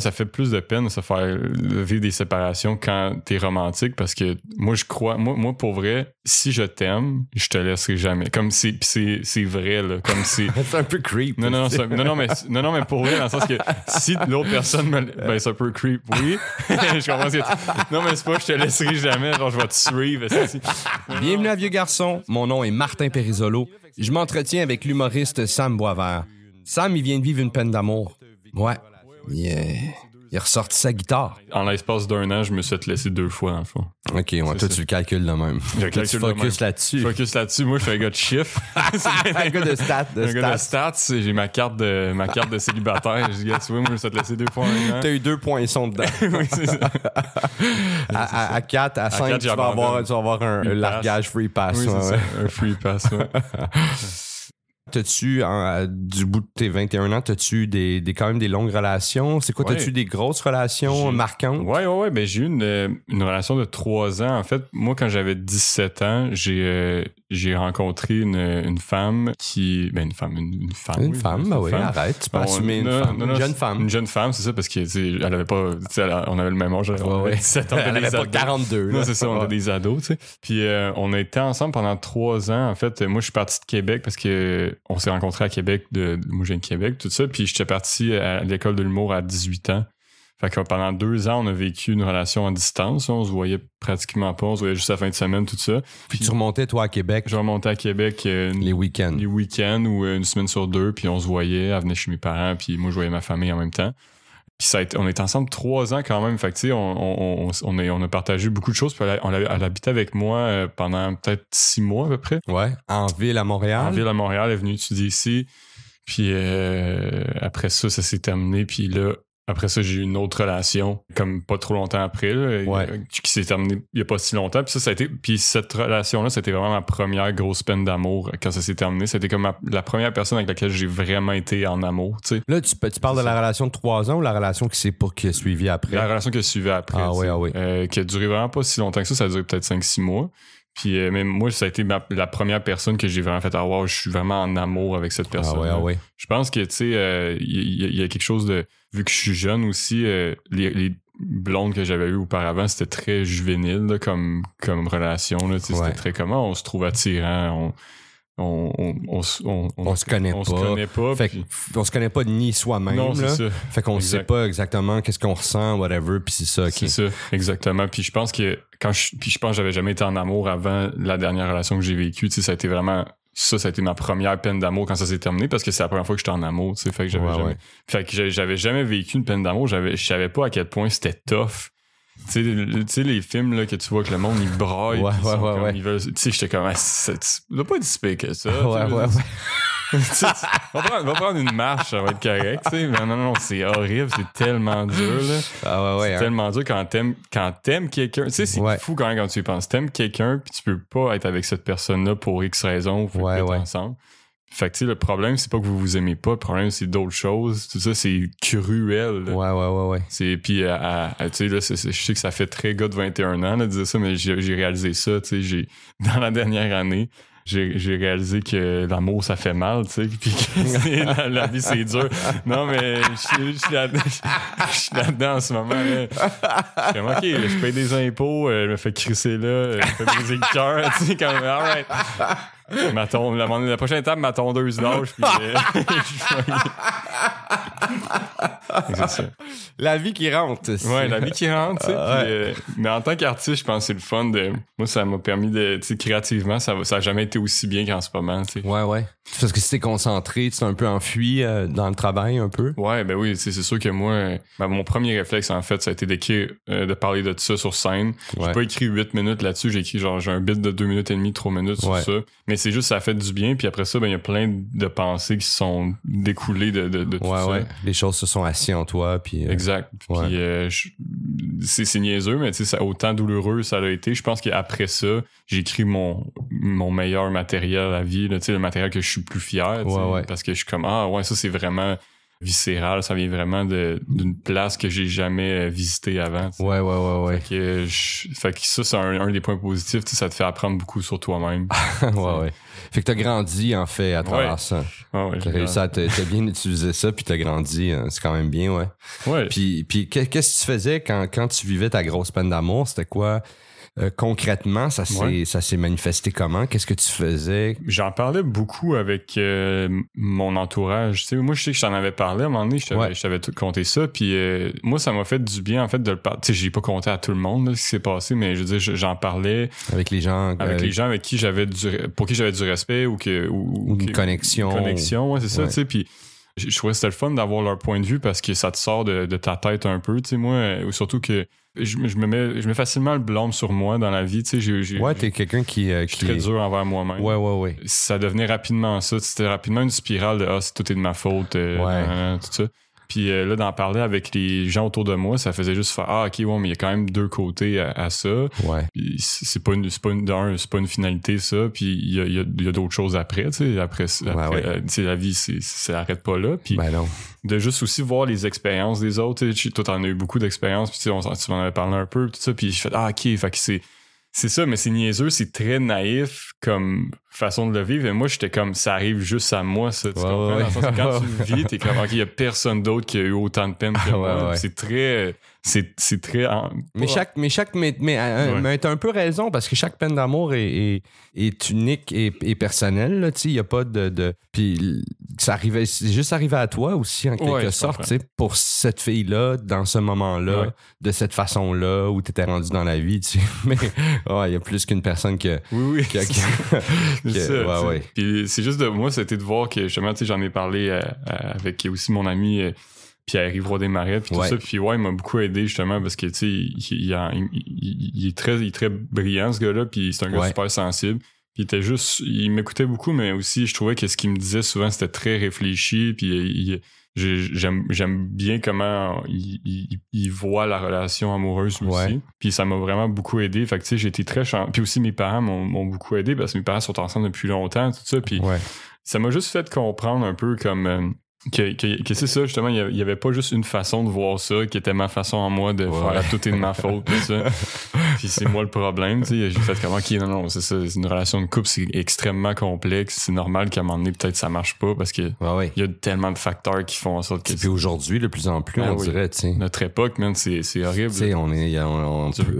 Ça fait plus de peine de se faire vivre des séparations quand t'es romantique parce que moi, je crois, moi, moi pour vrai, si je t'aime, je te laisserai jamais. Comme c'est, pis c'est, c'est vrai, là. Comme c'est. C'est un peu creep. Non, non, non, non, non, mais, non, non, mais pour vrai, dans le sens que si l'autre personne me. Ben, c'est un peu creep, oui. je comprends ce que tu- Non, mais c'est pas, je te laisserai jamais, genre, je vais te suivre. Bienvenue à Vieux Garçon. Mon nom est Martin Périsolo. Je m'entretiens avec l'humoriste Sam Boisvert. Sam, il vient de vivre une peine d'amour. Ouais. Il, il a ressorti sa guitare. En l'espace d'un an, je me suis fait laisser deux fois, dans le fond. OK, ouais, toi, ça. tu le calcules de même. Je Toi, calcule focus là-dessus. Focus là-dessus. Moi, je suis un gars de chiffres. un gars de stats. De un gars de stats. J'ai ma carte de, ma carte de célibataire. Je dis, tu vois, moi, je me suis fait laisser deux fois un an. T'as eu deux poinçons dedans. oui, c'est ça. À, à, à 4, à 5, quatre, tu, vas avoir, tu vas avoir un, largage free pass. Oui, ouais, c'est ouais. ça. Un free pass, ouais. T'as-tu, à- du bout de tes 21 ans, t'as-tu des, des, quand même des longues relations? C'est quoi, Ouais. t'as-tu des grosses relations marquantes? Ouais, ouais, ouais. Ben, j'ai eu une, euh, une relation de trois ans. En fait, moi, quand j'avais 17 ans, j'ai euh, j'ai rencontré une, une femme qui. Ben, une femme. Une, une femme. Une oui, femme, bah oui, femme. arrête, tu peux On- assumer une non, femme. non, une non, jeune femme. Une jeune femme, c'est ça, parce que, tu sais, elle avait pas. elle- on avait le même âge. On Ouais, avait ouais. 17 ans. on Elle avait pas ados. 42. Non, là. c'est ça, on était des ados, tu sais. Puis euh, on a été ensemble pendant trois ans. En fait, moi, je suis parti de Québec parce que on s'est rencontrés à Québec. De, moi, je viens de Québec, tout ça. Puis j'étais parti à l'école de l'humour à 18 ans. Fait que pendant deux ans, on a vécu une relation à distance. On se voyait pratiquement pas. On se voyait juste la fin de semaine, tout ça. Puis tu remontais, toi, à Québec, Je remontais à Québec euh, les week-ends. les week-ends ou euh, une semaine sur deux, puis on se voyait, elle venait chez mes parents, puis moi je voyais ma famille en même temps. Puis ça a été, on était ensemble trois ans quand même, fait que tu sais, on, on, on, on, a, on a partagé beaucoup de choses, puis elle, habitait avec moi euh, pendant peut-être six mois à peu près. Ouais. En ville à Montréal. En ville à Montréal, elle est venue étudier ici, puis euh, après ça, ça s'est terminé, puis là, après ça, j'ai eu une autre relation, comme pas trop longtemps après, là, Ouais. euh, qui s'est terminée il y a pas si longtemps. Puis ça, ça a été, puis cette relation-là, c'était vraiment ma première grosse peine d'amour quand ça s'est terminé. C'était comme ma- la première personne avec laquelle j'ai vraiment été en amour. Là, tu, tu parles de la relation de trois ans ou la relation qui s'est pas qui a suivi après? La relation que suivait après, Ah oui, ah oui. euh, qui a duré vraiment pas si longtemps que ça, ça a duré peut-être 5-6 mois. Puis euh, mais moi, ça a été ma- la première personne que j'ai vraiment fait avoir. je suis vraiment en amour avec cette Ah personne. ouais, ah ouais. Je pense que, tu sais, euh, y, a- il y a quelque chose de. Vu que je suis jeune aussi, euh, les, les blondes que j'avais eues auparavant, c'était très juvénile là, comme, comme relation. Ouais. C'était très comment on se trouve attirant, on, on, on, on, se- on, On se connaît on pas. se connaît pas. Fait puis- qu'on se connaît pas ni soi-même. non, là. c'est ça. Fait qu'on sait Exact. pas exactement qu'est-ce qu'on ressent, whatever, puis c'est ça. ok. C'est ça, exactement. Puis je pense que quand je, puis je pense que j'avais jamais été en amour avant la dernière relation que j'ai vécue. Ça a été vraiment ça, ça a été ma première peine d'amour quand ça s'est terminé parce que c'est la première fois que j'étais en amour. Tu sais, fait que j'avais Ouais, jamais, ouais. fait que j'avais- j'avais jamais vécu une peine d'amour. J'avais, je savais pas à quel point c'était tough. Tu sais, les films là, que tu vois que le monde, ils braillent. Ouais, ouais, ouais, Tu sais, j'étais comme, ah, ça doit pas être si que ça. Ouais, ouais, ouais. Va, prendre, va prendre une marche, ça va être correct. Mais non, non, c'est horrible, c'est tellement dur. Là. Ah ouais, ouais. C'est hein. tellement dur quand t'aimes quand t'aimes quelqu'un. Tu sais, c'est Ouais. fou quand même quand tu y penses. T'aimes quelqu'un puis tu peux pas être avec cette personne-là pour X raisons. Vous Ouais, ensemble. Fait que tu sais, le problème, c'est pas que vous vous aimez pas. Le problème, c'est d'autres choses. Tout ça, c'est cruel. là. Ouais, ouais, ouais, ouais. C'est puis à- à- à- tu sais là, c'est- c'est- je sais que ça fait très gars de 21 ans là, de dire ça, mais j'ai j'ai réalisé ça. Tu sais, j'ai dans la dernière année. J'ai réalisé que l'amour, ça fait mal, tu sais, puis que la, vie, c'est dur. Non, mais je suis là- là-dedans en ce moment. Là. Je suis comme, OK, je paye des impôts, euh, je me fais crisser là, euh, je me fais briser le cœur, tu sais, comme, all right. Ma ton- la, prochaine étape, ma tondeuse lâche, puis euh. La vie qui rentre. Ouais, la vie qui rentre, tu sais. Ah, puis, euh, mais en tant qu'artiste, je pense que c'est le fun de. Moi, ça m'a permis de. Tu sais, créativement, ça, va- ça a jamais été aussi bien qu'en ce moment, tu sais. Ouais, ouais. Parce que si t'es concentré, tu t'es un peu enfui euh, dans le travail, un peu. Ouais, ben oui, c'est sûr que moi, ben, mon premier réflexe, en fait, ça a été d'écrire, euh, de parler de ça sur scène. Ouais. J'ai pas écrit 8 minutes là-dessus, j'ai écrit genre, j'ai un bit de 2 minutes et demie, 3 minutes sur Ouais. ça. Mais c'est juste, ça a fait du bien, puis après ça, ben, il y a plein de pensées qui se sont découlées de, de, de tout Ouais, ça. ouais. Les choses se sont assises en toi, puis. euh, Exact. Puis c'est niaiseux, mais tu sais, autant douloureux ça a été. Je pense qu'après ça, j'ai écrit mon, mon meilleur matériel à vie, là, tu sais, le matériel que je suis plus fier. Ouais, ouais. Parce que je suis comme, ah ouais, ça c'est vraiment viscéral. Ça vient vraiment d'une place que j'ai jamais euh, visitée avant. Ouais, ouais, ouais, ouais. Fait que, je- fait que ça, c'est un, un des points positifs. Ça te fait apprendre beaucoup sur toi-même. ouais, ouais. Fait que t'as grandi, en fait, à travers Ouais. ça. Ah ouais, T'as j'ai- réussi à te- t'as bien utilisé ça, puis t'as grandi. hein. C'est quand même bien, ouais. Ouais. Puis, puis qu'est- qu'est-ce que tu faisais quand, quand tu vivais ta grosse peine d'amour? C'était quoi euh, concrètement? Ça s'est, Ouais. ça s'est manifesté comment? Qu'est-ce que tu faisais? J'en parlais beaucoup avec euh, mon entourage. Tu sais, moi, je sais que je t'en avais parlé à un moment donné. Je t'avais, Ouais. tout compté ça. Puis euh, moi, ça m'a fait du bien, en fait, de le parler. Tu sais, j'ai pas compté à tout le monde là, ce qui s'est passé, mais je veux dire, je- j'en parlais Avec les gens? avec les gens avec qui j'avais du, pour qui j'avais du respect ou que ou, Ou une que- connexion. Une connexion, ouais, c'est ça. Ouais. Tu sais, puis je trouvais que c'était le fun d'avoir leur point de vue parce que ça te sort de, de ta tête un peu. Tu sais, moi, euh, surtout que je, me- je me mets, je mets facilement le blâme sur moi dans la vie. Tu sais, j'ai, j'ai- Ouais, t'es quelqu'un qui. euh, je suis qui très dur envers moi-même Ouais, ouais, ouais. ça devenait rapidement ça. C'était rapidement une spirale de Ah, c'est tout est de ma faute, euh, Ouais. nan, tout ça. Puis euh, là, d'en parler avec les gens autour de moi, ça faisait juste faire Ah, ok, ouais, mais il y a quand même deux côtés à, à ça. Ouais. C'est pas une, c'est pas une, d'un, c'est pas une finalité, ça. Puis il y a, il y a- il y a d'autres choses après, tu sais. Après, après ouais. euh, tu sais, la vie, c'est, ça n'arrête pas là. Puis Ben non. de juste aussi voir les expériences des autres. Toi, t'en as eu beaucoup d'expériences, puis on tu m'en avais parlé un peu, tout ça, puis je fais ah ok, fait que c'est c'est ça, mais c'est niaiseux, c'est très naïf comme façon de le vivre. Et moi, j'étais comme ça arrive juste à moi, ça. Tu Ouais, comprends? ouais, quand tu le vis, t'es comme ok, il y a personne d'autre qui a eu autant de peine que Ouais, moi. ouais. C'est très, c'est c'est très. Mais chaque, mais chaque, mais, mais, euh, Ouais. mais t'as un peu raison parce que chaque peine d'amour est, est, est unique et, et personnelle. là, Tu sais, il y a pas de, de puis ça arrivait, c'est juste arrivé à toi aussi en quelque sorte. comprends. Tu sais, pour cette fille-là, dans ce moment-là, Ouais. de cette façon-là où t'étais rendu dans la vie. Tu sais. Mais ouais, il y a plus qu'une personne que. Oui, oui. que- c'est ouais, ouais. Puis c'est juste de moi, c'était de voir que justement, tu sais, j'en ai parlé euh, euh, avec aussi mon ami euh, Pierre-Yves des Marais, puis tout Ouais. ça. Puis ouais, il m'a beaucoup aidé justement parce que tu sais, il, il, il- il- est très, il est très brillant ce gars-là, puis c'est un gars super sensible. Puis il était juste, il m'écoutait beaucoup, mais aussi je trouvais que ce qu'il me disait souvent c'était très réfléchi, puis il- j'aime j'aime bien comment il, il- il voit la relation amoureuse aussi. Ouais. Puis ça m'a vraiment beaucoup aidé. Fait que tu sais, j'ai été très chanceux. Puis aussi mes parents m'ont beaucoup aidé parce que mes parents sont ensemble depuis longtemps, tout ça. Puis Ouais. ça m'a juste fait comprendre un peu comme euh, que, que, que c'est ça justement il y avait- pas juste une façon de voir ça qui était ma façon à moi de Ouais. faire tout est de ma faute tout ça puis c'est moi le problème tu sais j'ai fait comme ok non non c'est ça une relation de couple c'est extrêmement complexe c'est normal qu'à un moment donné peut-être ça marche pas parce que Ouais, y a tellement de facteurs qui font en sorte que Puis aujourd'hui, de plus en plus, Ah on oui. dirait, tu sais. notre époque man c'est c'est horrible Tu sais, on est, il y a,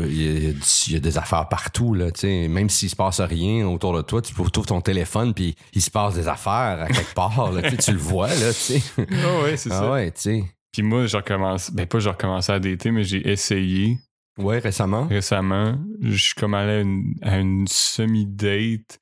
y y des affaires partout, là, tu sais. Même s'il se passe rien autour de toi, tu trouves ton téléphone, puis il se passe des affaires à quelque part, là, tu le vois, là, tu sais. Ah ouais c'est ça Ah ouais, tu sais. puis moi j'ai recommencé ben pas j'ai recommencé à dater mais j'ai essayé Ouais, récemment. récemment. Je suis comme allé à une, semi-date.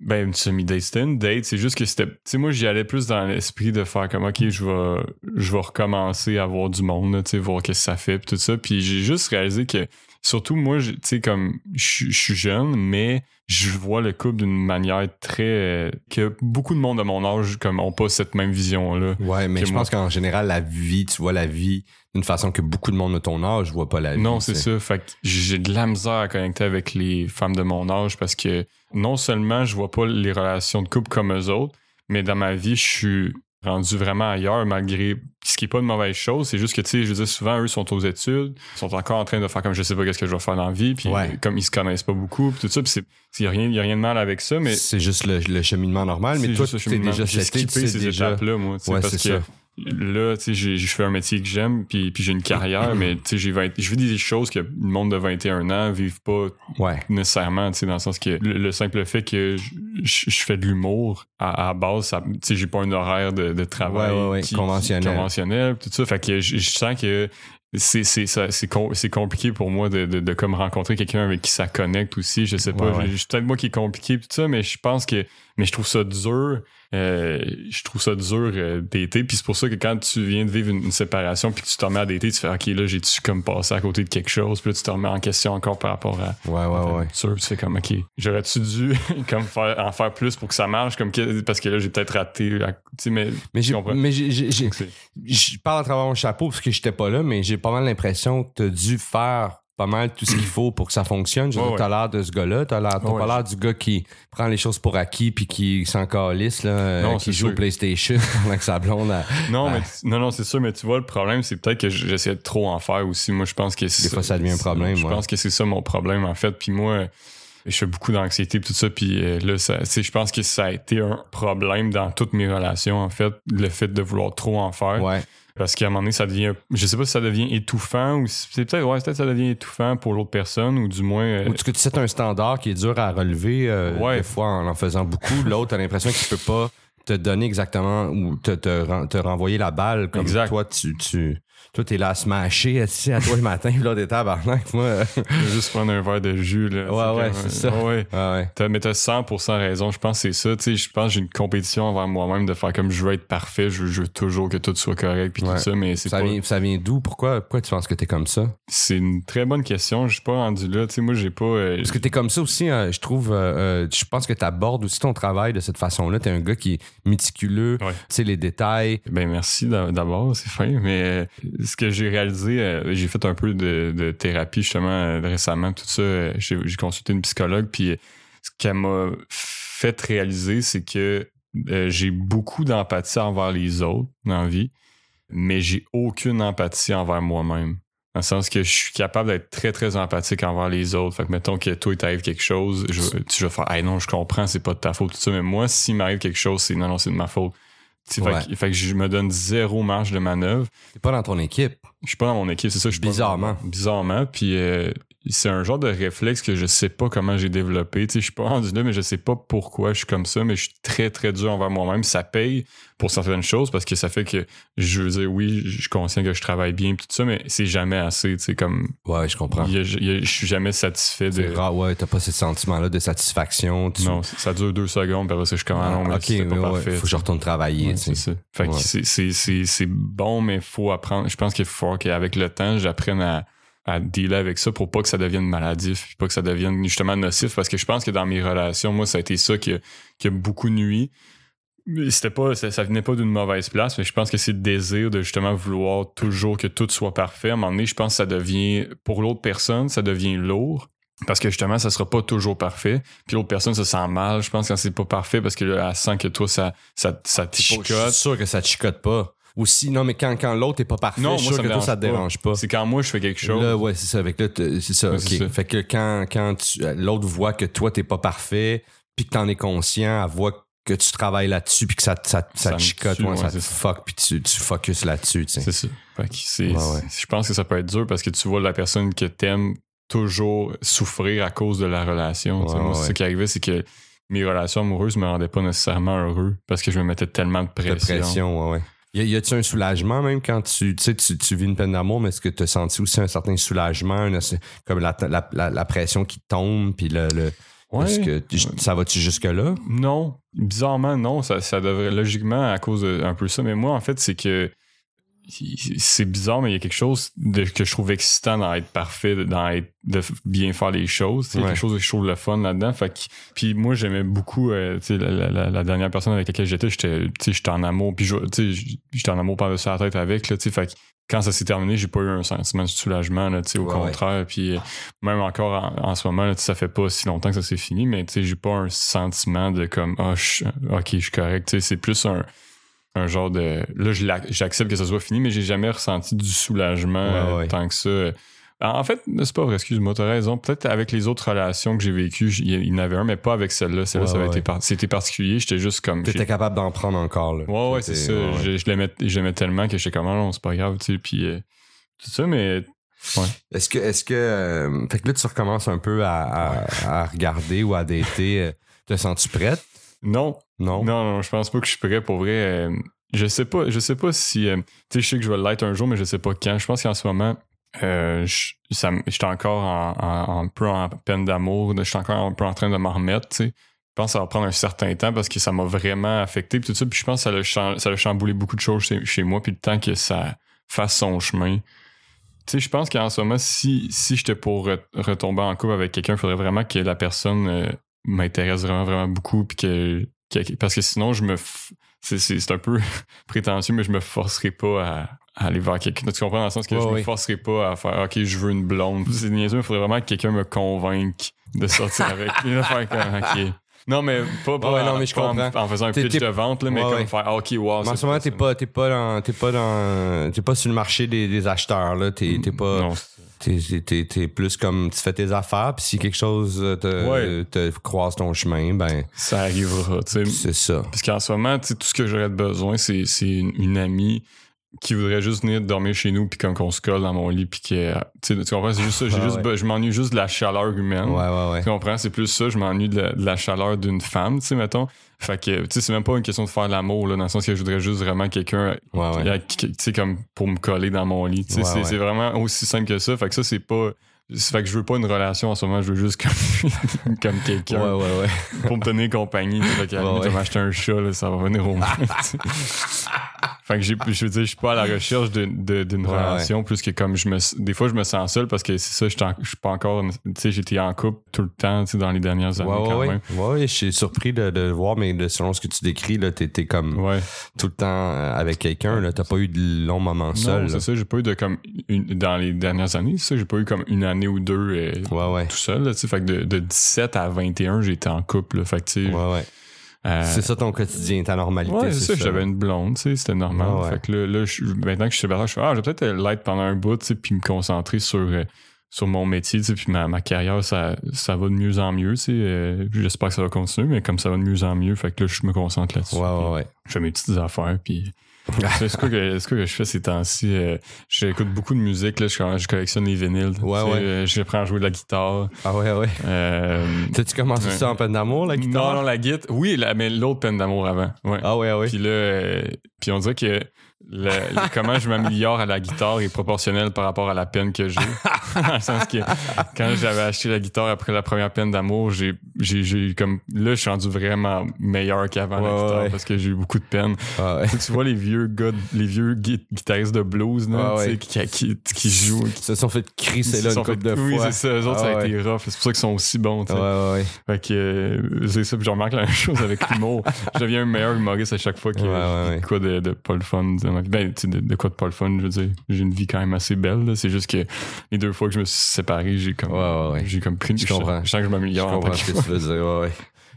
Ben, une semi-date, c'était une date. C'est juste que c'était. Tu sais, moi, j'y allais plus dans l'esprit de faire comme, OK, je vais, je vais recommencer à voir du monde, tu sais, voir qu'est-ce que ça fait, pis tout ça. Puis j'ai juste réalisé que, surtout, moi, tu sais, comme, je suis jeune, mais je vois le couple d'une manière très. que beaucoup de monde de mon âge, comme, ont pas cette même vision-là. Ouais, mais je moi. pense qu'en général, la vie, tu vois la vie d'une façon que beaucoup de monde de ton âge voit pas la vie. Non, c'est ça. Fait que j'ai de la misère à connecter avec les femmes de mon âge parce que non seulement je vois pas les relations de couple comme eux autres, mais dans ma vie, je suis rendu vraiment ailleurs malgré ce qui est pas de mauvaise chose. C'est juste que, tu sais, je veux dire, souvent, eux sont aux études, sont encore en train de faire comme je sais pas qu'est-ce que je vais faire dans la vie, puis Ouais. comme ils se connaissent pas beaucoup, puis tout ça, puis c'est, il y a rien, y a rien de mal avec ça, mais C'est juste le, le cheminement normal, mais toi, tu t'es déjà ces déjà. étapes-là, moi, Ouais, parce c'est que ça. Là, tu sais, je fais un métier que j'aime, puis, puis j'ai une carrière, mais tu sais, j'ai 20 je vis des choses que le monde de 21 ans vivent pas Ouais. nécessairement, tu sais, dans le sens que le, le simple fait que je, fais de l'humour à, à base, tu sais, j'ai pas un horaire de, de travail Ouais, ouais, qui- conventionnel. conventionnel, tout ça, fait que je, sens que c'est c'est ça- c'est c'est compliqué pour moi de, de, de comme rencontrer quelqu'un avec qui ça connecte aussi je sais pas Ouais, peut-être moi qui est compliqué tout ça mais je pense que mais je trouve ça dur euh, je trouve ça dur euh, d'été. Puis c'est pour ça que quand tu viens de vivre une, une séparation puis que tu te remets à d'été tu fais ok là j'ai-tu comme passé à côté de quelque chose? Puis là tu te remets en question encore par rapport à Ouais, ouais, ouais. sûr, tu fais comme ok j'aurais-tu dû comme faire en faire plus pour que ça marche? Comme que- parce que là j'ai peut-être raté tu mais Mais j'ai, Je mais parle à travers mon chapeau parce que j'étais pas là, mais j'ai pas mal l'impression que t'as dû faire pas mal tout ce qu'il faut pour que ça fonctionne. Je Ouais, dire, t'as l'air de ce gars-là. T'as l'air, Ouais, pas l'air du gars qui prend les choses pour acquis puis qui s'en calisse, là, euh, qui joue au. PlayStation pendant que sa blonde. elle- Non, mais tu- non, non, c'est sûr, mais tu vois, le problème, c'est peut-être que j'essaie de trop en faire aussi. Moi, je pense que c'est Des fois, ça devient un problème, Je ouais. pense que c'est ça mon problème, en fait. Puis moi, je fais beaucoup d'anxiété pis tout ça. Puis euh, là, ça, je pense que ça a été un problème dans toutes mes relations, en fait, le fait de vouloir trop en faire. Ouais. Parce qu'à un moment donné, ça devient. Je sais pas si ça devient étouffant ou si- c'est peut-être, ouais, peut-être ça devient étouffant pour l'autre personne ou du moins. euh, Ou que tu sais un standard qui est dur à relever, euh, Ouais. des fois en en faisant beaucoup. L'autre a l'impression qu'il peut pas te donner exactement ou te, te, te renvoyer la balle comme Exact. toi, tu, tu toi, t'es là à smasher assis à toi le matin, là, t'es tabarnak. Moi, euh, juste prendre un verre de jus. Là, Ouais, ouais, c'est ça. ouais, ouais. ouais, ouais. T'as- mais t'as 100% raison. Je pense que c'est ça. Tu sais, je pense que j'ai une compétition envers moi-même de faire comme je veux être parfait. Je veux, je veux toujours que tout soit correct puis Ouais. tout ça. Mais c'est Ça pas- vient, ça vient d'où? Pourquoi, pourquoi tu penses que t'es comme ça? c'est une très bonne question. Je suis pas rendu là. Tu sais, moi, j'ai pas. euh, Parce que t'es comme ça aussi, hein, je trouve, euh, euh, je pense que t'abordes aussi ton travail de cette façon-là. T'es un gars qui est méticuleux, Ouais. tu sais, les détails. Ben merci d'a- d'abord, c'est fin. Mais euh, ce que j'ai réalisé, euh, j'ai fait un peu de, thérapie justement euh, récemment, tout ça. J'ai consulté une psychologue, puis euh, ce qu'elle m'a fait réaliser, c'est que j'ai beaucoup d'empathie envers les autres dans la vie, mais j'ai aucune empathie envers moi-même. Dans le sens que je suis capable d'être très, très empathique envers les autres. Fait que mettons que toi, il t'arrive quelque chose, tu vas faire, hey non, je comprends, c'est pas de ta faute, tout ça. Mais moi, s'il m'arrive quelque chose, c'est non, non, c'est de ma faute. Ouais. Fait, que, fait que je me donne zéro marge de manœuvre. T'es pas dans ton équipe. Je suis pas dans mon équipe, c'est ça. Je suis pas- Bizarrement. bizarrement. Puis euh, c'est un genre de réflexe que je sais pas comment j'ai développé. Tu sais, je suis pas rendu là, mais je sais pas pourquoi je suis comme ça. Mais je suis très, très dur envers moi-même. Ça paye pour certaines choses parce que ça fait que je veux dire, oui, je suis conscient que je travaille bien, tout ça, mais c'est jamais assez. Tu sais, comme Ouais, je comprends. il y a- il y a- je suis jamais satisfait de. rare, ouais, t'as pas ce sentiment-là de satisfaction. Tu... Non, ça dure deux secondes, après ça, je suis comme, ah non, mais ok, c'est pas ouais, parfait. faut que je retourne travailler. Ouais, tu sais. c'est ça. Fait que Ouais. c'est bon, mais faut apprendre. Je pense qu'il faut qu'avec le temps, j'apprenne à, à dealer avec ça pour pas que ça devienne maladif, puis pas que ça devienne justement nocif. Parce que je pense que dans mes relations, moi, ça a été ça qui a, qui a beaucoup nuit. C'était pas, ça, ça venait pas d'une mauvaise place, mais je pense que c'est le désir de justement vouloir toujours que tout soit parfait. À un moment donné, je pense que ça devient, pour l'autre personne, ça devient lourd. Parce que justement, ça sera pas toujours parfait. Puis l'autre personne se sent mal, je pense, quand c'est pas parfait, parce que là, elle sent que toi, ça, ça, ça te Je suis chicote. sûr que ça te chicote pas. Aussi, non, mais quand, quand l'autre est pas parfait, Non, je suis moi, sûr ça que me toi, ça te dérange pas. C'est quand moi, je fais quelque chose. Là, ouais, c'est ça. Avec là, c'est ça, Ouais. Fait que quand, quand euh, l'autre voit que toi, t'es pas parfait, puis que t'en es conscient, elle voit que tu travailles là-dessus, puis que ça, ça, ça, Ça te me chicote, tue, ouais, ça te c'est ça. fuck, puis tu, tu focuses là-dessus. C'est ça. Fait que Ouais. Je pense que ça peut être dur parce que tu vois la personne que t'aimes toujours souffrir à cause de la relation. Moi, ce qui arrivait, c'est que mes relations amoureuses me rendaient pas nécessairement heureux parce que je me mettais tellement de De pression. pression, ouais, ouais. Y, a- y a-tu un soulagement même quand tu, tu sais, tu, vis une peine d'amour, mais est-ce que tu as senti aussi un certain soulagement, une- comme la, la, la, la pression qui tombe, puis le, le Ouais. est-ce que tu- ça va-tu jusque-là? Non, bizarrement, non. Ça, ça devrait, logiquement, à cause de un peu ça. Mais moi, en fait, c'est que c'est bizarre, mais il y a quelque chose de, que je trouve excitant dans être parfait, dans être, de bien faire les choses. Il y a Ouais. quelque chose que je trouve le fun là-dedans. Fait que, puis moi, j'aimais beaucoup, euh, la, la- dernière personne avec laquelle j'étais, j'étais, tu sais, j'étais en amour. Puis, je- tu sais, j'étais en amour par-dessus la tête avec, là, tu sais. Fait que quand ça s'est terminé, j'ai pas eu un sentiment de soulagement, là, tu sais, au Ouais, contraire. Puis, euh, même encore en, en ce moment, là, ça fait pas si longtemps que ça s'est fini, mais tu sais, j'ai pas un sentiment de comme, je- ok, je suis correct. Tu sais, c'est plus un, un genre de. Là, j'accepte que ça soit fini, mais j'ai jamais ressenti du soulagement Ouais, ouais. tant que ça. En fait, c'est pas vrai, excuse-moi, t'as raison. Peut-être avec les autres relations que j'ai vécues, il y en avait un, mais pas avec celle-là. Celle-là, Ouais, ça avait ouais. été par- c'était particulier. J'étais juste comme. T'étais capable d'en prendre encore, là. Ouais, ouais, c'est ça. Ouais, ouais. Je, je l'aimais, tellement que j'étais comme, ah non, c'est pas grave, tu sais. Puis, euh, tout ça, mais. Est-ce que, est-ce que, euh, fait que là, tu recommences un peu à, à, à regarder ou à dater. euh, Te sens-tu prête? Non, Non? Non, non, je pense pas que je suis prêt pour vrai. Euh, je sais pas, je sais pas si. euh, tu sais, je sais que je vais l'être un jour, mais je sais pas quand. Je pense qu'en ce moment, euh, je j'étais encore en, un peu en peine d'amour. Je suis encore un peu en train de m'en remettre, tu sais. Je pense que ça va prendre un certain temps parce que ça m'a vraiment affecté. Puis tout ça, puis je pense que ça a, chamboulé beaucoup de choses chez, moi. Puis le temps que ça fasse son chemin. Tu sais, je pense qu'en ce moment, si, si j'étais pour re- retomber en couple avec quelqu'un, il faudrait vraiment que la personne euh, m'intéresse vraiment, vraiment beaucoup. Puis que, que- parce que sinon, je me. f- c'est- un peu prétentieux, mais je me forcerai pas à, aller vers quelqu'un. Tu comprends dans le sens que je me forcerai pas à faire OK, je veux une blonde. C'est niaiseux, il faudrait vraiment que quelqu'un me convainque de sortir avec comme OK. Non, mais pas, pas Ouais, en, non, mais je pas en- comprends. en, faisant un pitch de vente, là, mais Ouais, comme ouais. faire OK, wow. Mais en ce moment, t'es pas, t'es pas dans, pas dans, t'es pas sur le marché des, des acheteurs, là. T'es, t'es pas, Non, t'es, t'es- t'es- plus comme, tu fais tes affaires, puis si quelque chose euh, te, Ouais. te croise ton chemin, ben, ça arrivera, tu sais. c'est ça. Parce qu'en ce moment, tout ce que j'aurais de besoin, c'est c'est une, une amie qui voudrait juste venir dormir chez nous puis comme qu'on se colle dans mon lit puis que tu comprends c'est juste ça j'ai Ah juste ouais. je m'ennuie juste de la chaleur humaine Ouais, ouais, ouais. tu comprends c'est plus ça je m'ennuie de, la- de la chaleur d'une femme tu sais mettons fait que tu sais c'est même pas une question de faire l'amour là dans le sens que je voudrais juste vraiment quelqu'un Ouais, ouais. qui- tu sais comme pour me coller dans mon lit tu sais Ouais, c'est vraiment aussi simple que ça fait que ça c'est pas fait que je veux pas une relation en ce moment je veux juste comme comme quelqu'un Ouais, ouais, ouais. pour me tenir compagnie. Fait qu'à Ouais, m'acheter un chat, là, ça va venir au moins. fait que j'ai, je veux dire, je suis pas à la recherche de- de- d'une Ouais, relation, plus que comme je me, des fois, je me sens seul parce que c'est ça, je suis en- je suis pas encore, tu sais, j'étais en couple tout le temps, tu sais, dans les dernières années Ouais, quand ouais. même. Ouais, ouais, je suis surpris de, de voir, mais de- selon ce que tu décris, là, t'es, t'es comme tout le temps euh, avec quelqu'un, là. T'as pas eu de longs moments seul, c'est ça, j'ai pas eu de comme, une- dans les dernières années, c'est ça, j'ai pas eu comme une année ou deux euh, Ouais, ouais. tout seul, là, tu sais. Fait que de, de 17 à 21, j'étais en couple, là. Fait que, tu sais, Ouais, ouais. Euh, C'est ça ton quotidien, ta normalité. Ouais, c'est ça, j'avais une blonde, tu sais, c'était normal. Ouais. Fait que là, là, je- maintenant que je suis célibataire, je suis ah, je vais peut-être l'être pendant un bout, tu sais, puis me concentrer sur, euh, sur mon métier, tu sais, puis ma, ma carrière, ça, ça va de mieux en mieux, tu sais. euh, J'espère que ça va continuer, mais comme ça va de mieux en mieux, fait que là, je me concentre là-dessus. Ouais, ouais, ouais. Je fais mes petites affaires, puis... c'est quoi que, que je fais ces temps-ci? euh, J'écoute beaucoup de musique, là, je, je collectionne les vinyles. Ouais, ouais. euh, J'apprends à jouer de la guitare. Ah ouais, ouais. Euh, T'as-tu commencé ça en peine d'amour, la guitare? non, non, la guitare. Oui, la- mais l'autre peine d'amour avant. Ouais. Ah ouais, ouais. Puis là, puis on dirait que le- le- comment je m'améliore à la guitare est proportionnel par rapport à la peine que j'ai. Dans le sens que quand j'avais acheté la guitare après la première peine d'amour, j'ai, j'ai, j'ai comme là, je suis rendu vraiment meilleur qu'avant la guitare ouais. parce que j'ai eu beaucoup de peine. Ah ouais. Tu vois les vieux gars, les vieux gui- guitaristes de blues, là, qui, qui, qui jouent. Ils se sont fait crisser Ils là une sont couple de oui, fois. c'est ça. Eux autres, Ah ça a ouais. été rough. C'est pour ça qu'ils sont aussi bons. tu sais. Ouais, ouais, ouais. Fait que euh, c'est ça, puis je remarque la même chose avec l'humour. je deviens un meilleur humoriste à chaque fois que quoi de, de pas le fun. Ma vie. Ben, de, de quoi de pas le fun, je veux dire. J'ai une vie quand même assez belle. C'est juste que les deux fois que je me suis séparé, j'ai comme, Ouais, ouais, ouais. j'ai comme pris une Je comprends. Je sens que je Je m'améliore comprends ce que- tu veux dire, ouais, ouais.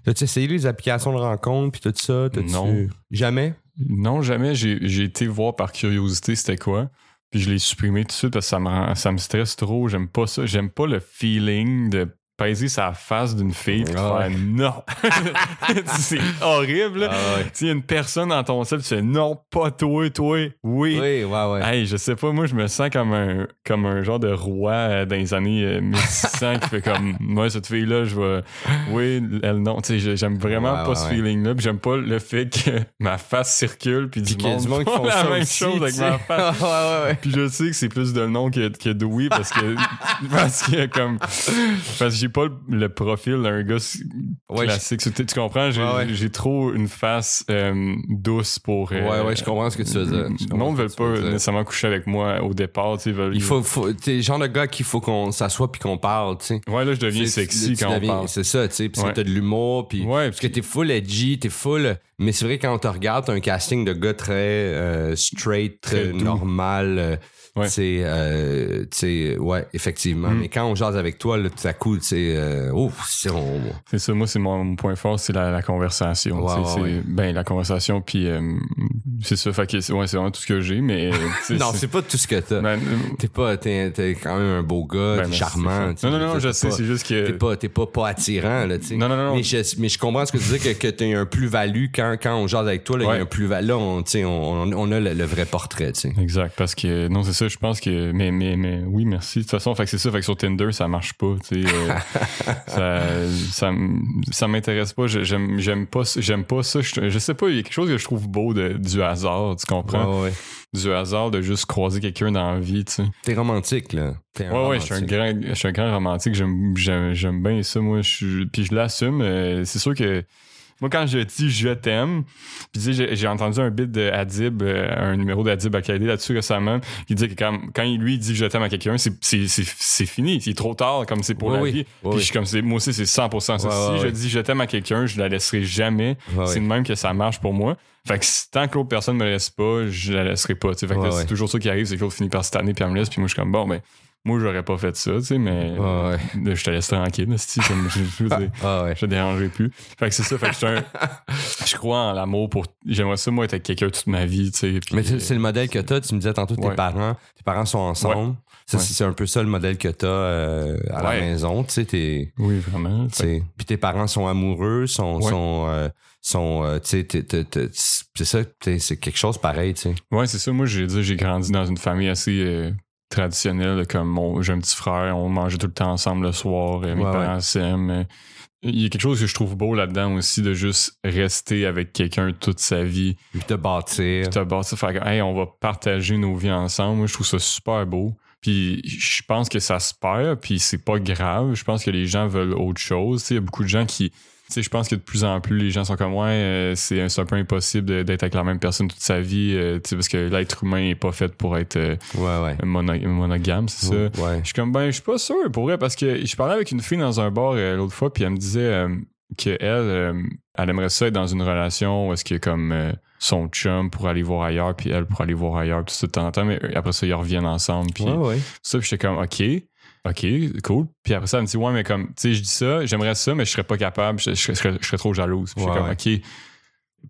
T'as-tu essayé les applications de rencontre puis tout ça? Non. Jamais? Non, jamais. J'ai, j'ai été voir par curiosité c'était quoi. Puis je l'ai supprimé tout de suite parce que ça me, rend- ça me stresse trop. J'aime pas ça. J'aime pas le feeling de peser sa face d'une fille puis faire non. c'est horrible. Ah ouais. A une personne dans ton cercle, tu fais non, pas toi, toi, oui. Oui, ouais, ouais. Hey, je sais pas, moi, je me sens comme un, comme un genre de roi euh, dans les années euh, 1600 qui fait comme, moi, cette fille-là, je vais, oui, elle, non. Tu sais, j'ai- j'aime vraiment Ouais, pas ouais, ce feeling-là. Puis j'aime pas le fait que ma face circule, puis du Puis qu'il y a monde, du monde qui font la même aussi, chose avec ma face. Puis je sais que c'est plus de nom que, que de oui parce que parce que comme parce que j'ai pas le, profil d'un gars Ouais, classique. Tu, tu comprends? J'ai ouais. trop une face euh, douce pour. euh, Ouais, ouais, je comprends ce que tu veux dire. Je Le monde ce veut pas nécessairement coucher avec moi au départ. Veulent- Il faut, faut t'es le genre de gars qu'il faut qu'on s'assoie puis qu'on parle, tu sais. Ouais, là, je deviens sexy tu quand on parle. C'est ça, tu sais. Puis t'as de l'humour, puis Ouais, parce que t'es full edgy, t'es full. Mais c'est vrai quand on te regarde, t'as un casting de gars très euh, straight, Très normal. Euh, Ouais. Sais, euh, ouais, effectivement. Mm. Mais quand on jase avec toi, là, tout à coup, tu sais, euh, ouf, c'est on. C'est ça, moi, c'est mon, mon point fort, c'est la, la conversation. Ouais, c'est- ouais. Ben, la conversation, puis euh, c'est ça. Fait que c'est ouais, c'est vraiment tout ce que j'ai, mais. sais, Non, c'est pas tout ce que t'as. ben, T'es pas, t'es, t'es quand même un beau gars, ben, t'es charmant. c'est Non, non, non, je sais, c'est juste que. T'es pas, t'es pas, pas attirant, là, tu sais. Non, non, non. Mais je, mais je comprends ce que tu dis, que, que t'as un plus-value quand, quand on jase avec toi, là, il y a un plus-value. Là, on, on, on a le, le vrai portrait, tu sais. Exact, parce que non, c'est ça, je pense que mais mais mais oui, merci. De toute façon, fait que c'est ça, fait que sur Tinder, ça marche pas, tu sais. euh, ça ça ça m'intéresse pas, j'aime j'aime pas j'aime pas ça, je, je sais pas, il y a quelque chose que je trouve beau de, du hasard, tu comprends? Ouais, ouais. Du hasard de juste croiser quelqu'un dans la vie, tu sais. T'es romantique, là. T'es un Ouais, ouais, je suis un romantique. grand, je suis un grand romantique. J'aime, j'aime, bien ça, moi. Je puis je l'assume. euh, c'est sûr que moi, quand je dis je t'aime, puis tu sais, j'ai- entendu un bit de Adib, euh, un numéro d'Adib Akali là-dessus récemment, qui dit que quand, quand il lui dit je t'aime à quelqu'un, c'est- fini, c'est trop tard, comme c'est pour Oui, la oui. vie. Oui, Puis je suis comme, c'est- moi aussi, c'est 100% ça. Ouais, si je dis je t'aime à quelqu'un, je la laisserai jamais. C'est de même que ça marche pour moi. Fait que tant que l'autre personne me laisse pas, je la laisserai pas. Fait que c'est toujours ça qui arrive, c'est que l'autre finit par se tanner puis elle me laisse, puis moi je suis comme bon, ben moi j'aurais pas fait ça, tu sais, mais ouais. là, je te laisse tranquille, esti, comme je, Ah ouais. je te dérangerai plus. Fait que c'est ça, fait que je suis un- je crois en l'amour pour. J'aimerais ça, moi, être avec quelqu'un toute ma vie, tu sais. Mais c'est le modèle que t'as. Tu me disais tantôt tes Ouais. parents. Tes parents sont ensemble. Ça, c'est un peu ça le modèle que t'as euh, à la maison. Tu sais, t'es- Oui, vraiment. Puis tes parents sont amoureux, sont. Sont, euh, sont euh, tu sais, c'est ça, c'est quelque chose pareil, tu sais. Ouais, c'est ça. Moi, j'ai dit, j'ai grandi dans une famille assez traditionnelle, comme mon, j'ai un petit frère, on mangeait tout le temps ensemble le soir, euh, mes Ouais, parents s'aiment. euh. Il y a quelque chose que je trouve beau là-dedans aussi, de juste rester avec quelqu'un toute sa vie. Puis te bâtir. Puis t'as bâti, faire que, hey, on va partager nos vies ensemble. Moi, je trouve ça super beau. Puis je pense que ça se perd, puis c'est pas grave. Je pense que les gens veulent autre chose. Tu sais, Il y a beaucoup de gens qui. Tu sais, je pense que de plus en plus, les gens sont comme, ouais, euh, c'est un peu impossible d'être avec la même personne toute sa vie, euh, tu sais, parce que l'être humain est pas fait pour être euh, Ouais, ouais. mono- monogame, c'est ça. Je suis comme, ben, je suis pas sûr, pour vrai, parce que je parlais avec une fille dans un bar l'autre fois, puis elle me disait qu'elle, elle aimerait ça être dans une relation où est-ce que comme son chum pour aller voir ailleurs, puis elle pour aller voir ailleurs, tout ça de temps en temps, mais après ça, ils reviennent ensemble, puis ça, puis j'étais comme, OK, OK, cool. Puis après ça, elle me dit, ouais, mais comme, tu sais, je dis ça, j'aimerais ça, mais je serais pas capable, je, je serais, je serais trop jalouse. Puis Ouais, comme, ouais. OK.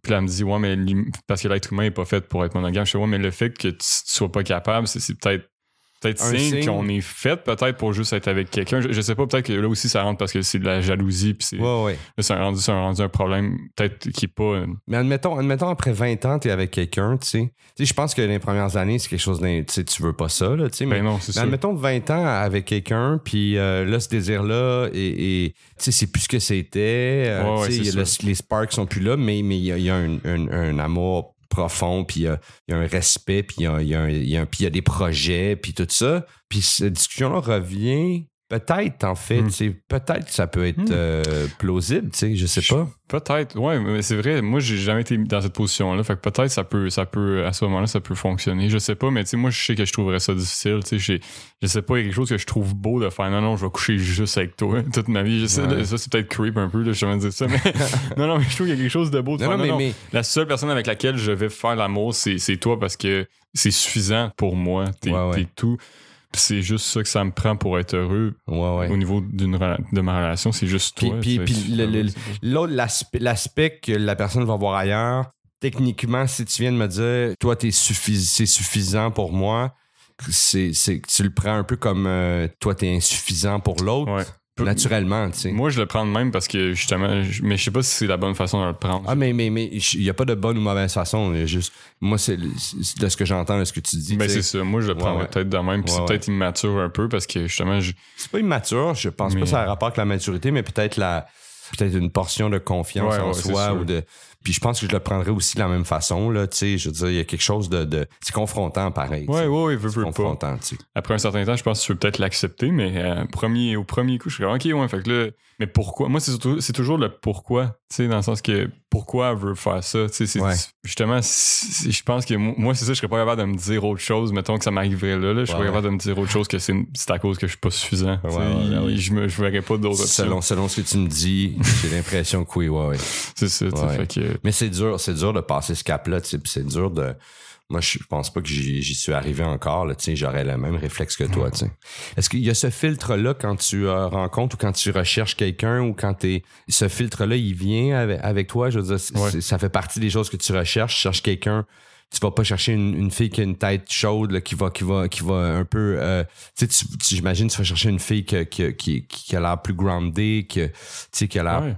Puis là, elle me dit, ouais, mais parce que l'être humain est pas fait pour être monogame. Je fais, ouais, mais le fait que tu, sois pas capable, c'est peut-être. Peut-être signe signe. qu'on est fait peut-être pour juste être avec quelqu'un. Je, je sais pas, peut-être que là aussi ça rentre parce que c'est de la jalousie puis c'est, Ouais, ouais. là, c'est un rendu, c'est un rendu un problème peut-être qui est pas. une- Mais admettons, admettons après 20 ans, t'es avec quelqu'un, tu sais. Je pense que les premières années, c'est quelque chose d'un. Tu sais, tu veux pas ça, là, tu sais. Mais, Ben non, c'est mais admettons 20 ans avec quelqu'un, puis euh, là, ce désir-là, et, et, tu sais, c'est plus ce que c'était. euh, Ouais, c'est le- les sparks sont plus là, mais mais il y a, y a un, un- un amour profond, puis il y a, il y a un respect, puis il y y y a des projets, puis tout ça. Puis cette discussion-là revient. Peut-être, en fait, Hmm. peut-être que ça peut être Hmm. euh, plausible, tu sais, je sais pas. Peut-être, ouais, mais c'est vrai. Moi, j'ai jamais été dans cette position-là. Fait que peut-être ça peut, ça peut, à ce moment-là, ça peut fonctionner. Je sais pas, mais tu sais, moi, je sais que je trouverais ça difficile. Tu sais, je sais pas, il y a quelque chose que je trouve beau de faire. Non, non, je vais coucher juste avec toi toute ma vie. Je sais, Ouais. ça, c'est peut-être creep un peu, là, je vais dire ça, mais non, non, mais je trouve qu'il y a quelque chose de beau de Non, faire. non, mais, non, mais La seule personne avec laquelle je vais faire l'amour, c'est, toi parce que c'est suffisant pour moi. T'es, Ouais, tout. C'est juste ça que ça me prend pour être heureux ouais, ouais. au niveau d'une, de ma relation. C'est juste Puis- toi. puis- puis. L'autre, l'aspect, que la personne va voir ailleurs, techniquement, si tu viens de me dire, toi, t'es c'est suffisant pour moi, c'est, c'est, tu le prends un peu comme euh, toi, t'es insuffisant pour l'autre. Naturellement, tu sais. Moi, je le prends de même parce que justement, je- mais je sais pas si c'est la bonne façon de le prendre. Ah, mais mais mais il n'y a pas de bonne ou mauvaise façon. il juste, moi, c'est, de ce que j'entends, de ce que tu dis. ben, c'est ça. Moi, je le prends Ouais, peut-être de même. Puis Ouais, c'est peut-être immature un peu parce que justement, je, C'est pas immature, je pense Mais- pas que ça a rapport avec la maturité, mais peut-être la peut-être une portion de confiance Ouais, en soi ou de puis je pense que je le prendrais aussi de la même façon là, tu sais, je veux dire il y a quelque chose de, de c'est confrontant pareil. tu ouais, sais. ouais, ouais, veux, C'est veux pas. confrontant, tu sais. Après un certain temps, je pense que tu peux peut-être l'accepter, mais euh, premier, au premier coup, je suis comme, ok, ouais, fait que là, mais pourquoi? Moi, c'est surtout, c'est toujours le pourquoi, tu sais, dans le sens que pourquoi elle veut faire ça, tu sais, c'est Ouais. justement, je pense que mo- moi, c'est ça, je serais pas capable de me dire autre chose, mettons que ça m'arriverait là, là je serais Ouais, pas capable de me dire autre chose que c'est c'est à cause que je suis pas suffisant. Ouais, ouais, il- ouais, ouais. Je me, je verrais pas d'autres options. Selon selon ce que tu me dis, j'ai l'impression que oui, ouais, ouais. C'est ça, tu sais, Ouais. fait que, Mais c'est dur, c'est dur de passer ce cap-là, tu c'est dur de. Moi, je pense pas que j'y suis arrivé encore, tu j'aurais le même réflexe que toi, tu. Est-ce qu'il y a ce filtre-là quand tu euh, rencontres ou quand tu recherches quelqu'un ou quand t'es. Ce filtre-là, il vient avec, avec toi, je veux dire, Ouais. ça fait partie des choses que tu recherches, tu cherches quelqu'un. Tu vas pas chercher une, une fille qui a une tête chaude, là, qui va, qui va, qui va un peu. euh, tu sais, j'imagine, tu vas chercher une fille que- qui, qui a l'air plus grounded, que, tu sais, qui a l'air. Ouais.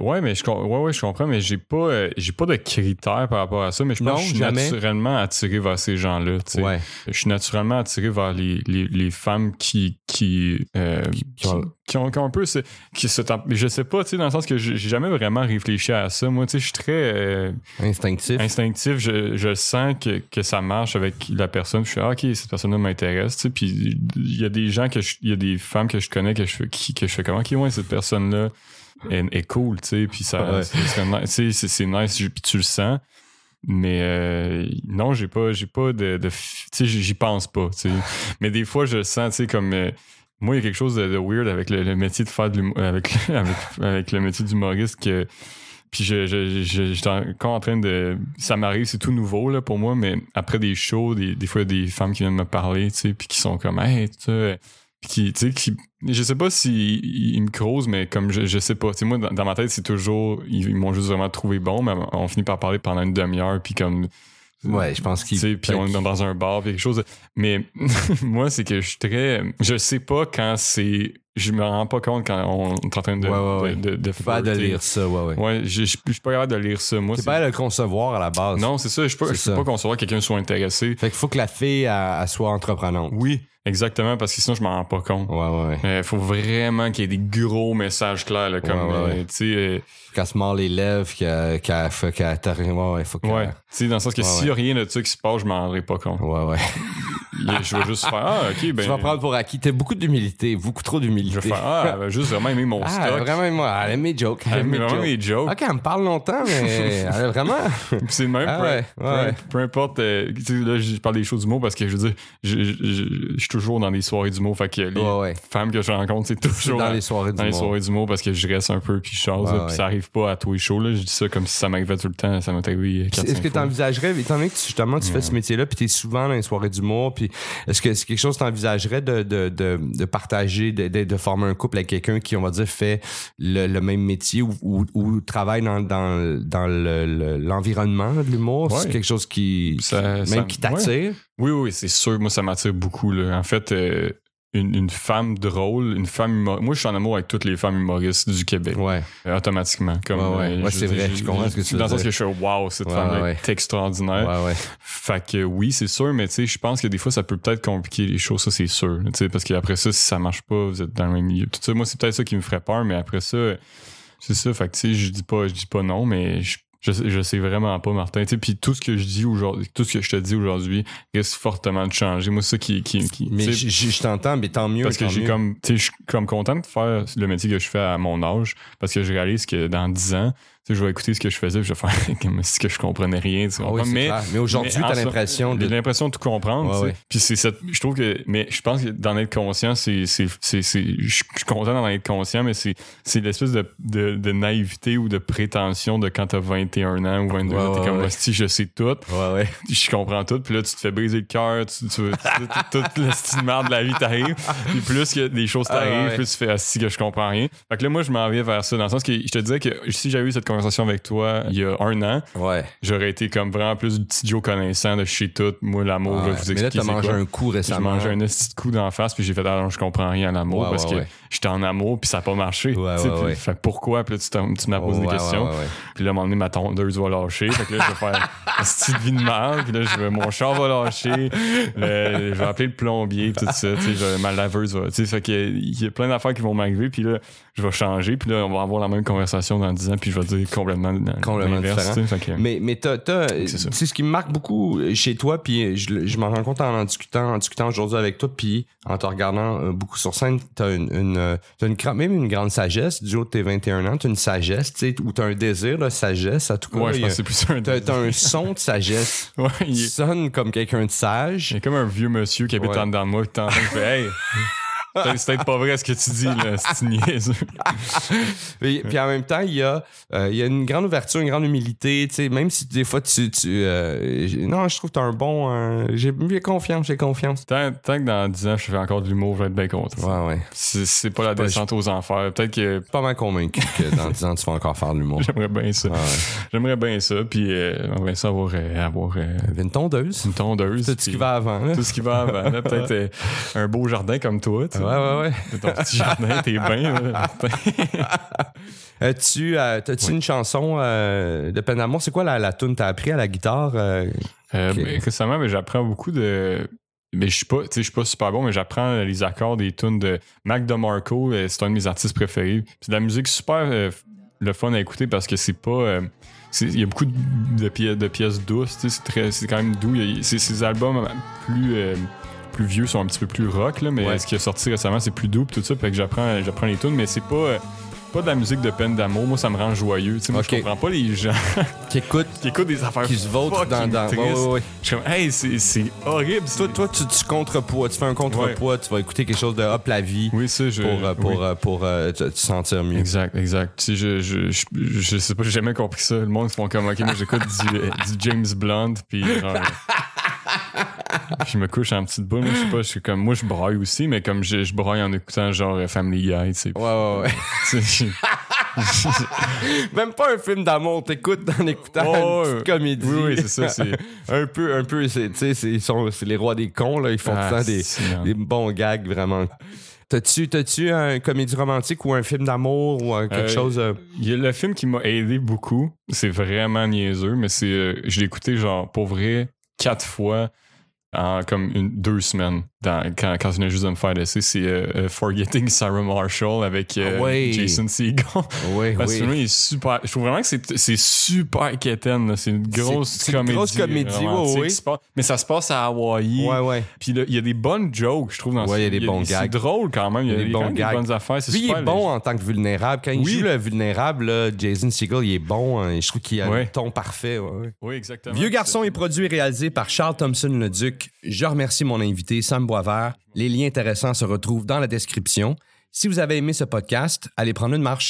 Ouais mais je ouais ouais je comprends mais j'ai pas euh, j'ai pas de critères par rapport à ça mais je pense Non, que je suis jamais. naturellement attiré vers ces gens-là. Ouais. je suis naturellement attiré vers les, les, les femmes qui qui, euh, qui, qui ont, qui ont un peu ce qui se je sais pas tu sais dans le sens que j'ai jamais vraiment réfléchi à ça moi tu sais je suis très euh, Instinctif. instinctif je, je sens que, que ça marche avec la personne je suis ah, ok cette personne là m'intéresse tu sais puis il y a des gens que il y a des femmes que je connais que je fais qui, que je fais comment ok ouais cette personne là est, est cool, tu sais, puis ça, Ouais. c'est- c'est nice, puis tu le sens. Mais euh, non, j'ai pas, j'ai pas de, tu sais, j'y pense pas, tu sais. Mais des fois, je le sens, tu sais, comme euh, moi, il y a quelque chose de, weird avec le, métier de faire de avec, avec, le métier d'humoriste que puis je, je, j'étais encore en train de. Ça m'arrive, c'est tout nouveau pour moi, mais après des shows, des, fois, il y a des femmes qui viennent me parler, tu sais, puis qui sont comme, hey, tu sais. Je sais pas s'ils ils me creusent, mais comme je, je sais pas. Tu moi, dans, ma tête, c'est toujours. Ils, ils m'ont juste vraiment trouvé bon, mais on finit par parler pendant une demi-heure, puis comme. Ouais, je pense Tu qu'il. sais, puis on est dans un bar, puis quelque chose. Mais moi, c'est que je suis très. Je sais pas quand c'est. Je me rends pas compte quand on est en train de. Ouais, ouais, de, de, de pas de lire ça, ouais, ouais. Ouais, je suis pas capable de lire ça. Moi, T'es c'est- pas à le concevoir à la base. non, c'est ça. Je peux, je peux pas concevoir que quelqu'un soit intéressé. Fait qu'il faut que la fille, elle, elle soit entreprenante. Oui, exactement, parce que sinon, je m'en rends pas compte. Ouais, ouais, ouais. Il faut vraiment qu'il y ait des gros messages clairs, là, comme, Ouais, euh, tu sais, euh, Qu'elle se mord les lèvres, qu'elle. Ouais, faut qu'elle. ouais. Tu sais, dans le sens que s'il y a rien de ça qui se passe, je m'en rendrai pas compte. Ouais, ouais. Je vais juste faire, ah, ok, ben. tu vas prendre pour acquis. T'as beaucoup d'humilité, beaucoup trop Je d'humilité. vais faire, ah, elle va juste vraiment aimer mon Ah, stock. vraiment, moi, elle aime mes jokes. Elle aime mes vraiment jokes. mes jokes. Ok, elle me parle longtemps, mais elle a vraiment. C'est le même, Ah peu, ouais, peu- ouais. peu importe. euh, là, je parle des choses du mot parce que je veux dire, je, je- je- je suis toujours dans des soirées du mot. Fait que les Ouais, femmes que je rencontre, c'est toujours dans les soirées dans du les soirées du mot parce que je reste un peu puis je puis ça arrive pas à tous les shows. Là. Je dis ça comme si ça m'arrivait tout le temps. Ça m'est arrivé 4 Est-ce que tu envisagerais, étant donné que justement tu fais ce métier-là, puis tu es souvent dans les soirées d'humour, puis est-ce que c'est quelque chose que tu envisagerais de, de, de, de partager, de, former un couple avec quelqu'un qui, on va dire, fait le, le même métier ou, ou, ou travaille dans, dans, dans le- le- l'environnement de l'humour? C'est quelque chose qui, Ça- même ça- qui t'attire? Oui, oui, c'est sûr. Moi, ça m'attire beaucoup. Là. En fait, euh, une, une femme drôle, une femme humoriste. Moi, je suis en amour avec toutes les femmes humoristes du Québec. Ouais. euh, automatiquement. Comme, Ouais, ouais. euh, Ouais, c'est vrai, je comprends ce que tu veux Dans le sens que je suis wow, cette Ouais, ouais. est extraordinaire. Ouais, ouais. Fait que oui, c'est sûr, mais tu sais, je pense que des fois, ça peut peut-être compliquer les choses, ça, c'est sûr. Tu sais, parce qu'après ça, si ça marche pas, vous êtes dans le même milieu. Tout ça, moi, c'est peut-être ça qui me ferait peur, mais après ça, c'est ça. Fait que tu sais, je dis pas, je dis pas non, mais je, je, sais- je sais vraiment pas, Martin. Tu sais, puis tout ce que je dis aujourd'hui, tout ce que je te dis aujourd'hui risque fortement de changer. Moi, c'est ça qui, qui, qui Mais je, je- je t'entends, mais tant mieux. parce que j'ai comme, tu sais, je suis comme content de faire le métier que je fais à mon âge, parce que je réalise que dans 10 ans, je vais écouter ce que je faisais, je vais faire comme si je comprenais rien, tu Ah oui, mais, clair. mais aujourd'hui, t'as so- l'impression de. j'ai l'impression de tout comprendre, Ouais, tu sais. ouais. Puis c'est cette, je trouve que, mais je pense que d'en être conscient, c'est, c'est, c'est, c'est- je suis content d'en être conscient, mais c'est, c'est l'espèce de, de, de naïveté ou de prétention de quand t'as 21 ans ou 22 Ouais, ans, t'es ouais, comme, ouais. Hostie, je sais tout, je comprends tout, puis là, tu te fais briser le cœur, tu, tu, tu- tout le style de la vie t'arrive, puis plus que des choses Ah, t'arrivent, plus tu fais assis que je comprends rien. Fait que là, moi, je m'en vais vers ça, dans le sens que je te disais que si j'avais eu cette conversation avec toi il y a un an, Ouais. j'aurais été comme vraiment plus du petit Joe connaissant de chez tout. Moi, l'amour, Ouais. je vais vous mais là, expliquer t'as mangé quoi. un coup J'ai récemment. mangé un petit coup d'en face, puis j'ai fait, ah non, je comprends rien à l'amour Ouais, parce que j'étais en amour, puis ça n'a pas marché. Puis-. Fait pourquoi? Puis là, tu, tu m'as posé des questions. Puis là, à un moment donné, ma tondeuse va lâcher. Fait que là, je vais faire un de vie de merde. Puis là, je vais, mon char va lâcher. Le- je vais appeler le plombier, tout ça. Tu sais, je- ma laveuse va. Tu sais, fait que il y a plein d'affaires qui vont m'arriver. Puis là, je vais changer. Puis là, on va avoir la même conversation dans 10 ans. Puis je vais dire complètement, Complètement différent. que- Mais, mais t'as, C'est ce qui me marque beaucoup chez toi, puis je, le- je m'en rends compte en en discutant, en discutant aujourd'hui avec toi, puis en te regardant euh, beaucoup sur scène, t'as une, une, euh, t'as une, même une grande sagesse, du haut de tes 21 ans, t'as une sagesse, tu sais, ou t'as un désir de sagesse, à tout cas. Ouais, je pense c'est plus un. t'as, t'as un son de sagesse. Ouais, Tu il sonnes comme quelqu'un de sage. il est comme un vieux monsieur qui habite Ouais. en dedans de moi. Qui t'entend, fait Hey! C'est peut-être pas vrai ce que tu dis, là. C'est une niaise. Puis, puis en même temps, il y, a, euh, il y a une grande ouverture, une grande humilité, tu sais, même si des fois tu... tu euh, non, je trouve que t'as un bon... euh, j'ai, confiance, j'ai confiance. Tant, tant que dans 10 ans, je fais encore de l'humour, je vais être bien content. Ouais, ouais. C'est pas la pas- descente aux enfers. Peut-être que pas mal convaincu que dans 10 ans, tu vas encore faire de l'humour. j'aimerais bien ça. Ouais. J'aimerais bien ça. Puis euh, j'aimerais bien ça avoir, avoir Une tondeuse. une tondeuse. Tout ce qui va avant. Là. Tout ce qui va avant. Peut-être un beau jardin comme toi. Tu sais. Ouais, ouais, ouais. Ton petit jardin, t'es bien. Martin. As-tu euh, t'as-tu une chanson euh, de peine d'amour? C'est quoi la, la tune que t'as appris à la guitare? euh? Euh, Ok. ben, récemment, ben, j'apprends beaucoup de. Mais je suis pas, tu je suis pas super bon, mais j'apprends les accords des tunes de Mac DeMarco. euh, C'est un de mes artistes préférés. C'est de la musique super euh, le fun à écouter parce que c'est pas. euh, Il y a beaucoup de, de pièces, de pièces douces, tu c'est très- c'est quand même doux. C'est- Ces albums plus, euh, plus vieux sont un petit peu plus rock, là, mais Ouais. ce qui est sorti récemment, c'est plus doux, tout ça. Fait que j'apprends, j'apprends les tunes, mais c'est pas. euh, pas de la musique de peine d'amour. Moi, ça me rend joyeux. Tu sais, moi, je comprends pas les gens Qui écoute, qui écoutent des affaires qui se vautrent dans. dans ouais, tristes. ouais, ouais. Je suis comme, hey, c'est c'est horrible. Toi, toi tu, tu contrepoids, tu fais un contrepoids, tu vas écouter quelque chose de hop la vie Oui, ça, je. pour, euh, pour, oui. euh, pour euh, te, te sentir mieux. Exact, exact. Tu sais, je, je, je, je sais pas, j'ai jamais compris ça. Le monde, ils font comme, OK, moi, j'écoute du, euh, du James Blunt, puis genre... puis je me couche en petite boule. Moi, je sais pas, je suis comme... Moi, je braille aussi, mais comme je, je braille en écoutant genre Family Guy, tu sais. Ouais, ouais, ouais. Même pas un film d'amour, t'écoutes en écoutant Oh, une petite comédie. Oui, oui, c'est ça, c'est- un peu, un peu, c'est, tu sais, c'est, ils sont- c'est les rois des cons, là. Ils font Ah, tout le temps des, des bons gags, vraiment. T'as-tu, t'as-tu un comédie romantique ou un film d'amour ou quelque Euh, chose. euh, Il y a le film qui m'a aidé beaucoup. C'est vraiment niaiseux, mais c'est... euh, je l'ai écouté, genre, pour vrai, quatre fois en comme une, deux semaines dans, quand, quand je venais juste de me faire laisser. C'est euh, euh, Forgetting Sarah Marshall avec euh, Ah. Jason Segel. Oui, Parce que oui. lui, il est super. Je trouve vraiment que c'est c'est super quétaine. C'est une grosse C'est- c'est une comédie. grosse comédie, ouais, passe- Mais ça se passe à Hawaï. Ouais, ouais. Puis là, il y a des bonnes jokes, je trouve, dans Ouais, il y a des bons C'est gags. drôle quand même. Il y a, des des, bons même des gags. bonnes affaires. C'est Lui, il est bon en tant que vulnérable. Quand il Oui. joue le vulnérable, là, Jason Segel, il est bon. hein, je trouve qu'il a le ton parfait. Oui, exactement. Vieux garçon est produit et réalisé par Charles Thompson-Leduc. Je remercie mon invité, Sam Boisvert. Les liens intéressants se retrouvent dans la description. Si vous avez aimé ce podcast, allez prendre une marche.